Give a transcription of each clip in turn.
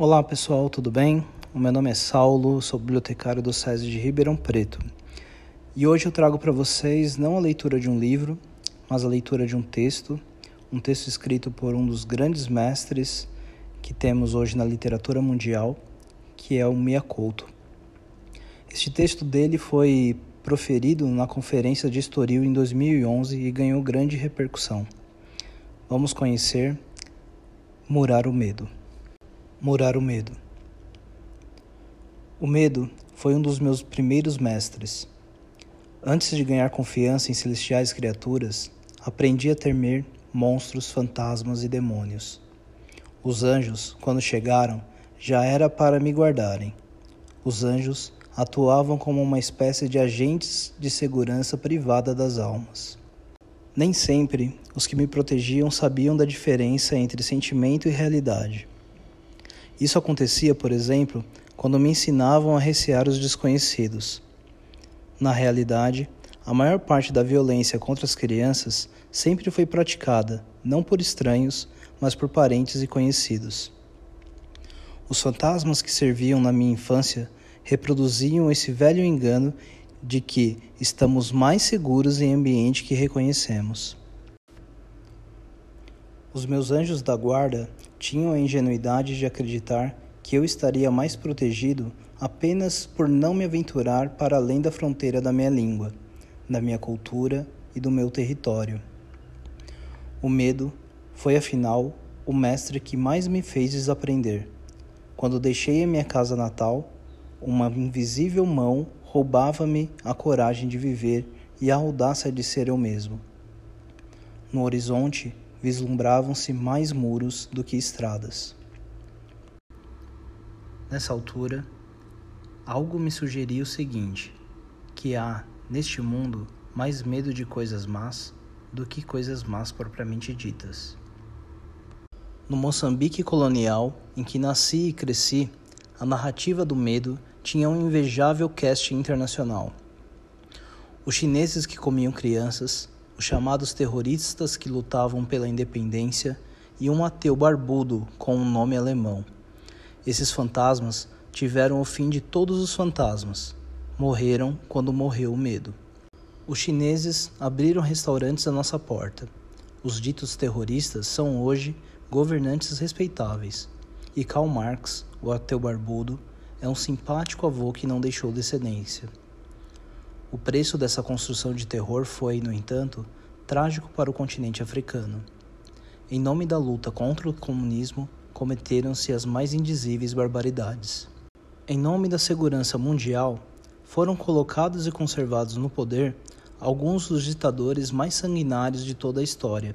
Olá pessoal, tudo bem? O meu nome é Saulo, sou bibliotecário do SESI de Ribeirão Preto. E hoje eu trago para vocês não a leitura de um livro, mas a leitura de um texto, um texto escrito por um dos grandes mestres que temos hoje na literatura mundial, que é o Mia Couto. Este texto dele foi proferido na conferência de Estoril em 2011 e ganhou grande repercussão. Vamos conhecer Murar o Medo. Murar o medo. O medo foi um dos meus primeiros mestres. Antes de ganhar confiança em celestiais criaturas, aprendi a temer monstros, fantasmas e demônios. Os anjos, quando chegaram, já era para me guardarem. Os anjos atuavam como uma espécie de agentes de segurança privada das almas. Nem sempre os que me protegiam sabiam da diferença entre sentimento e realidade. Isso acontecia, por exemplo, quando me ensinavam a recear os desconhecidos. Na realidade, a maior parte da violência contra as crianças sempre foi praticada não por estranhos, mas por parentes e conhecidos. Os fantasmas que serviam na minha infância reproduziam esse velho engano de que estamos mais seguros em ambiente que reconhecemos. Os meus anjos da guarda tinham a ingenuidade de acreditar que eu estaria mais protegido apenas por não me aventurar para além da fronteira da minha língua, da minha cultura e do meu território. O medo foi, afinal, o mestre que mais me fez desaprender. Quando deixei a minha casa natal, uma invisível mão roubava-me a coragem de viver e a audácia de ser eu mesmo. No horizonte, vislumbravam-se mais muros do que estradas. Nessa altura, algo me sugeria o seguinte: que há, neste mundo, mais medo de coisas más do que coisas más propriamente ditas. No Moçambique colonial, em que nasci e cresci, a narrativa do medo tinha um invejável cast internacional. Os chineses que comiam crianças, os chamados terroristas que lutavam pela independência e um ateu barbudo com um nome alemão. Esses fantasmas tiveram o fim de todos os fantasmas. Morreram quando morreu o medo. Os chineses abriram restaurantes à nossa porta. Os ditos terroristas são hoje governantes respeitáveis. E Karl Marx, o ateu barbudo, é um simpático avô que não deixou descendência. O preço dessa construção de terror foi, no entanto, trágico para o continente africano. Em nome da luta contra o comunismo, cometeram-se as mais indizíveis barbaridades. Em nome da segurança mundial, foram colocados e conservados no poder alguns dos ditadores mais sanguinários de toda a história.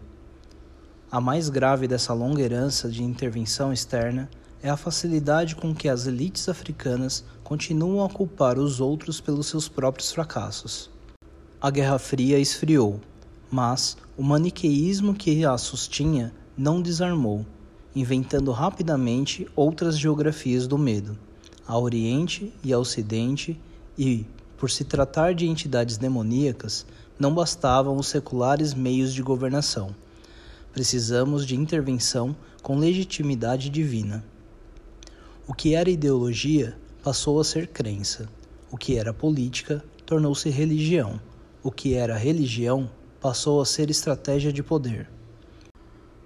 A mais grave dessa longa herança de intervenção externa é a facilidade com que as elites africanas continuam a culpar os outros pelos seus próprios fracassos. A Guerra Fria esfriou, mas o maniqueísmo que a sustinha não desarmou, inventando rapidamente outras geografias do medo, a Oriente e a Ocidente, e, por se tratar de entidades demoníacas, não bastavam os seculares meios de governação. Precisamos de intervenção com legitimidade divina. O que era ideologia passou a ser crença. O que era política tornou-se religião. O que era religião passou a ser estratégia de poder.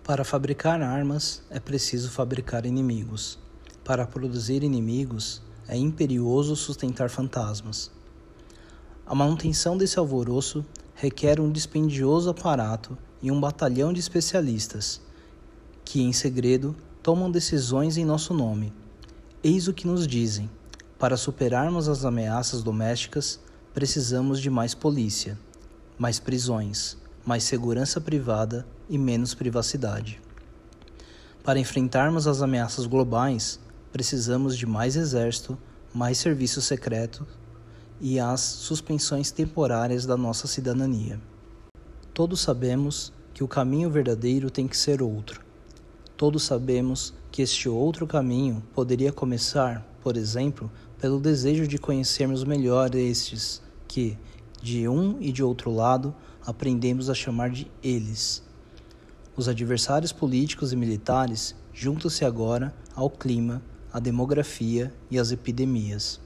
Para fabricar armas é preciso fabricar inimigos. Para produzir inimigos é imperioso sustentar fantasmas. A manutenção desse alvoroço requer um dispendioso aparato e um batalhão de especialistas que, em segredo, tomam decisões em nosso nome Eis o que nos dizem: para superarmos as ameaças domésticas, precisamos de mais polícia, mais prisões, mais segurança privada e menos privacidade. Para enfrentarmos as ameaças globais, precisamos de mais exército, mais serviço secreto e as suspensões temporárias da nossa cidadania. Todos sabemos que o caminho verdadeiro tem que ser outro. Todos sabemos que este outro caminho poderia começar, por exemplo, pelo desejo de conhecermos melhor estes que, de um e de outro lado, aprendemos a chamar de eles. Os adversários políticos e militares juntam-se agora ao clima, a demografia e as epidemias.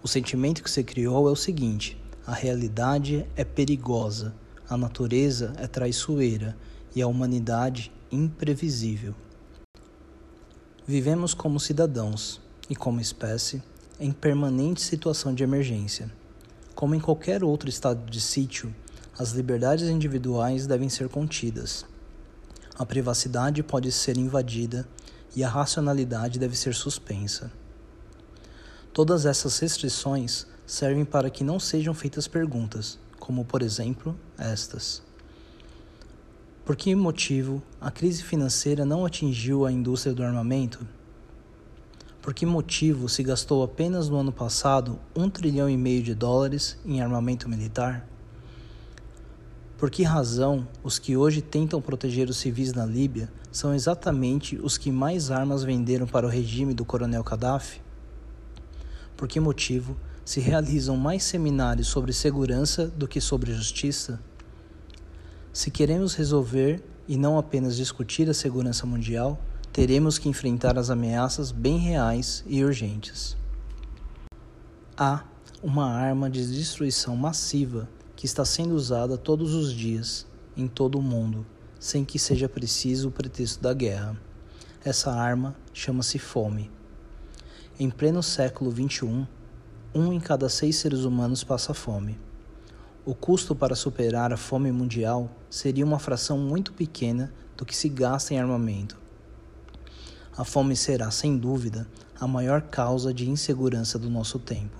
O sentimento que se criou é o seguinte: a realidade é perigosa, a natureza é traiçoeira e a humanidade imprevisível. Vivemos como cidadãos e como espécie em permanente situação de emergência. Como em qualquer outro estado de sítio, as liberdades individuais devem ser contidas. A privacidade pode ser invadida e a racionalidade deve ser suspensa. Todas essas restrições servem para que não sejam feitas perguntas, como por exemplo estas: Por que motivo a crise financeira não atingiu a indústria do armamento? Por que motivo se gastou apenas no ano passado um trilhão e meio de dólares em armamento militar? Por que razão os que hoje tentam proteger os civis na Líbia são exatamente os que mais armas venderam para o regime do coronel Gaddafi? Por que motivo se realizam mais seminários sobre segurança do que sobre justiça? Se queremos resolver e não apenas discutir a segurança mundial, teremos que enfrentar as ameaças bem reais e urgentes. Há uma arma de destruição massiva que está sendo usada todos os dias, em todo o mundo, sem que seja preciso o pretexto da guerra. Essa arma chama-se fome. Em pleno século XXI, um em cada seis seres humanos passa fome. O custo para superar a fome mundial seria uma fração muito pequena do que se gasta em armamento. A fome será, sem dúvida, a maior causa de insegurança do nosso tempo.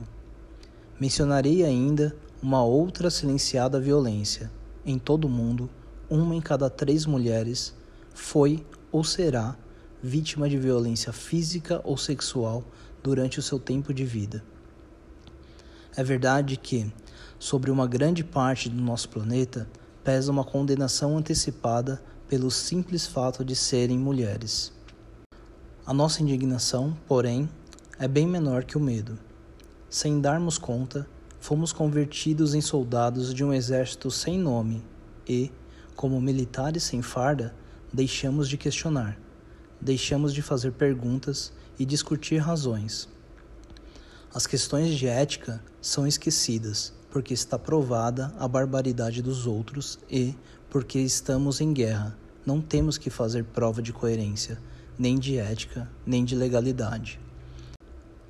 Mencionarei ainda uma outra silenciada violência. Em todo o mundo, uma em cada três mulheres foi ou será vítima de violência física ou sexual durante o seu tempo de vida. É verdade que, sobre uma grande parte do nosso planeta, pesa uma condenação antecipada pelo simples fato de serem mulheres. A nossa indignação, porém, é bem menor que o medo. Sem darmos conta, fomos convertidos em soldados de um exército sem nome e, como militares sem farda, deixamos de questionar, deixamos de fazer perguntas e discutir razões. As questões de ética são esquecidas porque está provada a barbaridade dos outros e porque estamos em guerra. Não temos que fazer prova de coerência, nem de ética, nem de legalidade.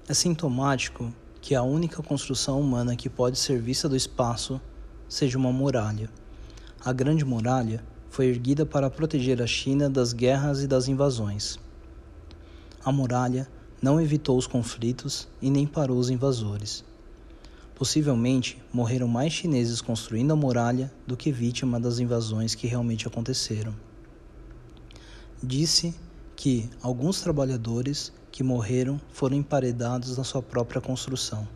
É sintomático que a única construção humana que pode ser vista do espaço seja uma muralha. A Grande Muralha foi erguida para proteger a China das guerras e das invasões. A muralha não evitou os conflitos e nem parou os invasores. Possivelmente morreram mais chineses construindo a muralha do que vítima das invasões que realmente aconteceram. Disse que alguns trabalhadores que morreram foram emparedados na sua própria construção.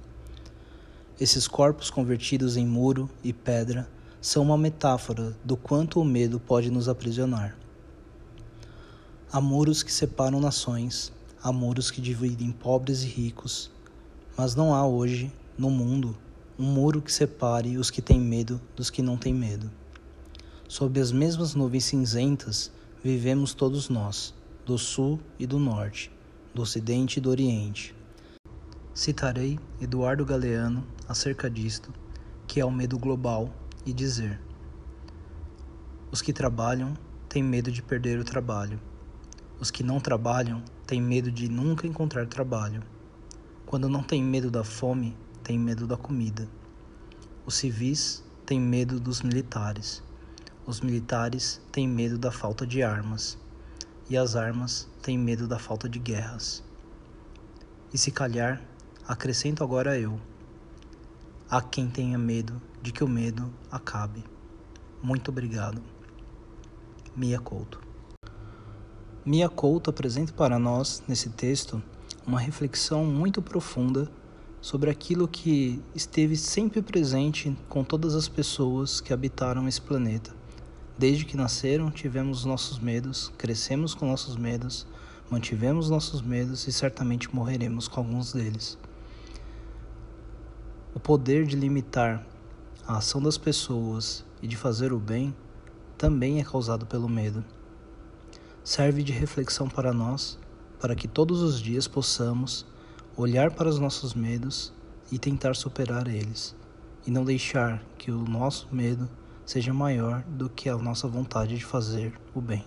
Esses corpos convertidos em muro e pedra são uma metáfora do quanto o medo pode nos aprisionar. Há muros que separam nações, há muros que dividem pobres e ricos, mas não há hoje, no mundo, um muro que separe os que têm medo dos que não têm medo. Sob as mesmas nuvens cinzentas vivemos todos nós, do sul e do norte, do Ocidente e do Oriente. Citarei Eduardo Galeano acerca disto, que é o medo global, e dizer: Os que trabalham têm medo de perder o trabalho. Os que não trabalham têm medo de nunca encontrar trabalho. Quando não têm medo da fome, têm medo da comida. Os civis têm medo dos militares. Os militares têm medo da falta de armas e as armas têm medo da falta de guerras. E se calhar, acrescento agora eu: há quem tenha medo de que o medo acabe. Muito obrigado. Mia Couto. Mia Couto apresenta para nós, nesse texto, uma reflexão muito profunda sobre aquilo que esteve sempre presente com todas as pessoas que habitaram esse planeta Desde que nasceram, tivemos nossos medos, crescemos com nossos medos, mantivemos nossos medos e certamente morreremos com alguns deles. O poder de limitar a ação das pessoas e de fazer o bem também é causado pelo medo. Serve de reflexão para nós para que todos os dias possamos olhar para os nossos medos e tentar superar eles, e não deixar que o nosso medo seja maior do que a nossa vontade de fazer o bem.